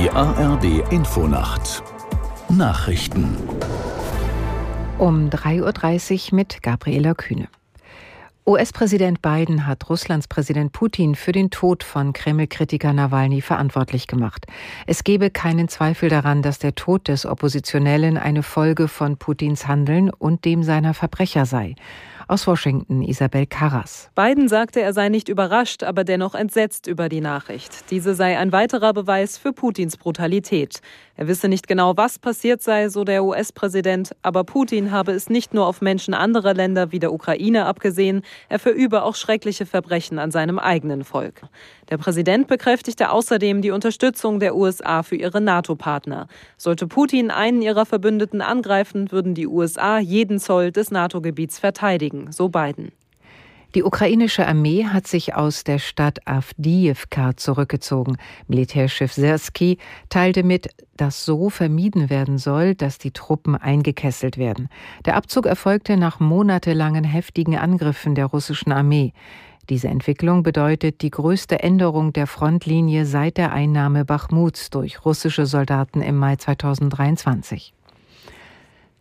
Die ARD Infonacht Nachrichten um 3.30 Uhr mit Gabriela Kühne. US-Präsident Biden hat Russlands Präsident Putin für den Tod von Kreml-Kritiker Nawalny verantwortlich gemacht. Es gebe keinen Zweifel daran, dass der Tod des Oppositionellen eine Folge von Putins Handeln und dem seiner Verbrecher sei. Aus Washington Isabel Carras. Biden sagte, er sei nicht überrascht, aber dennoch entsetzt über die Nachricht. Diese sei ein weiterer Beweis für Putins Brutalität. Er wisse nicht genau, was passiert sei, so der US-Präsident, aber Putin habe es nicht nur auf Menschen anderer Länder wie der Ukraine abgesehen, er verübe auch schreckliche Verbrechen an seinem eigenen Volk. Der Präsident bekräftigte außerdem die Unterstützung der USA für ihre NATO-Partner. Sollte Putin einen ihrer Verbündeten angreifen, würden die USA jeden Zoll des NATO-Gebiets verteidigen, so Biden. Die ukrainische Armee hat sich aus der Stadt Avdiivka zurückgezogen. Militärchef Sersky teilte mit, dass so vermieden werden soll, dass die Truppen eingekesselt werden. Der Abzug erfolgte nach monatelangen heftigen Angriffen der russischen Armee. Diese Entwicklung bedeutet die größte Änderung der Frontlinie seit der Einnahme Bachmuts durch russische Soldaten im Mai 2023.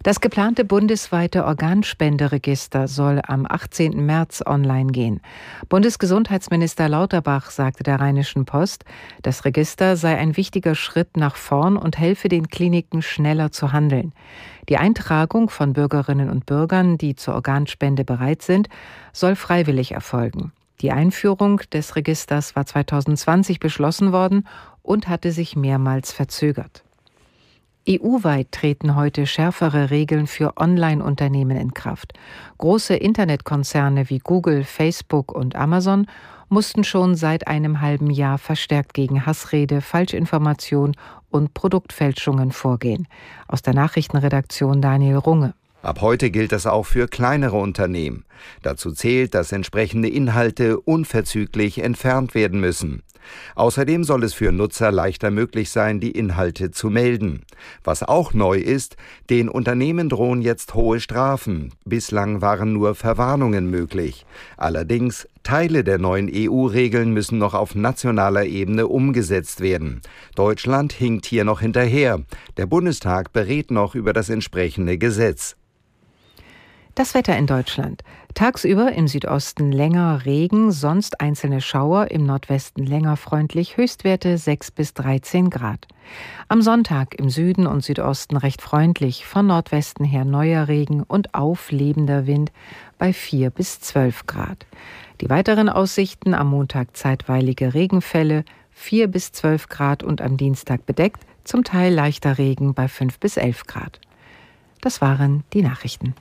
Das geplante bundesweite Organspenderegister soll am 18. März online gehen. Bundesgesundheitsminister Lauterbach sagte der Rheinischen Post, das Register sei ein wichtiger Schritt nach vorn und helfe den Kliniken schneller zu handeln. Die Eintragung von Bürgerinnen und Bürgern, die zur Organspende bereit sind, soll freiwillig erfolgen. Die Einführung des Registers war 2020 beschlossen worden und hatte sich mehrmals verzögert. EU-weit treten heute schärfere Regeln für Online-Unternehmen in Kraft. Große Internetkonzerne wie Google, Facebook und Amazon mussten schon seit einem halben Jahr verstärkt gegen Hassrede, Falschinformation und Produktfälschungen vorgehen. Aus der Nachrichtenredaktion Daniel Runge. Ab heute gilt das auch für kleinere Unternehmen. Dazu zählt, dass entsprechende Inhalte unverzüglich entfernt werden müssen. Außerdem soll es für Nutzer leichter möglich sein, die Inhalte zu melden. Was auch neu ist, den Unternehmen drohen jetzt hohe Strafen. Bislang waren nur Verwarnungen möglich. Allerdings Teile der neuen EU-Regeln müssen noch auf nationaler Ebene umgesetzt werden. Deutschland hinkt hier noch hinterher. Der Bundestag berät noch über das entsprechende Gesetz. Das Wetter in Deutschland. Tagsüber im Südosten länger Regen, sonst einzelne Schauer, im Nordwesten länger freundlich, Höchstwerte 6 bis 13 Grad. Am Sonntag im Süden und Südosten recht freundlich, von Nordwesten her neuer Regen und auflebender Wind bei 4 bis 12 Grad. Die weiteren Aussichten am Montag zeitweilige Regenfälle, 4 bis 12 Grad und am Dienstag bedeckt, zum Teil leichter Regen bei 5 bis 11 Grad. Das waren die Nachrichten.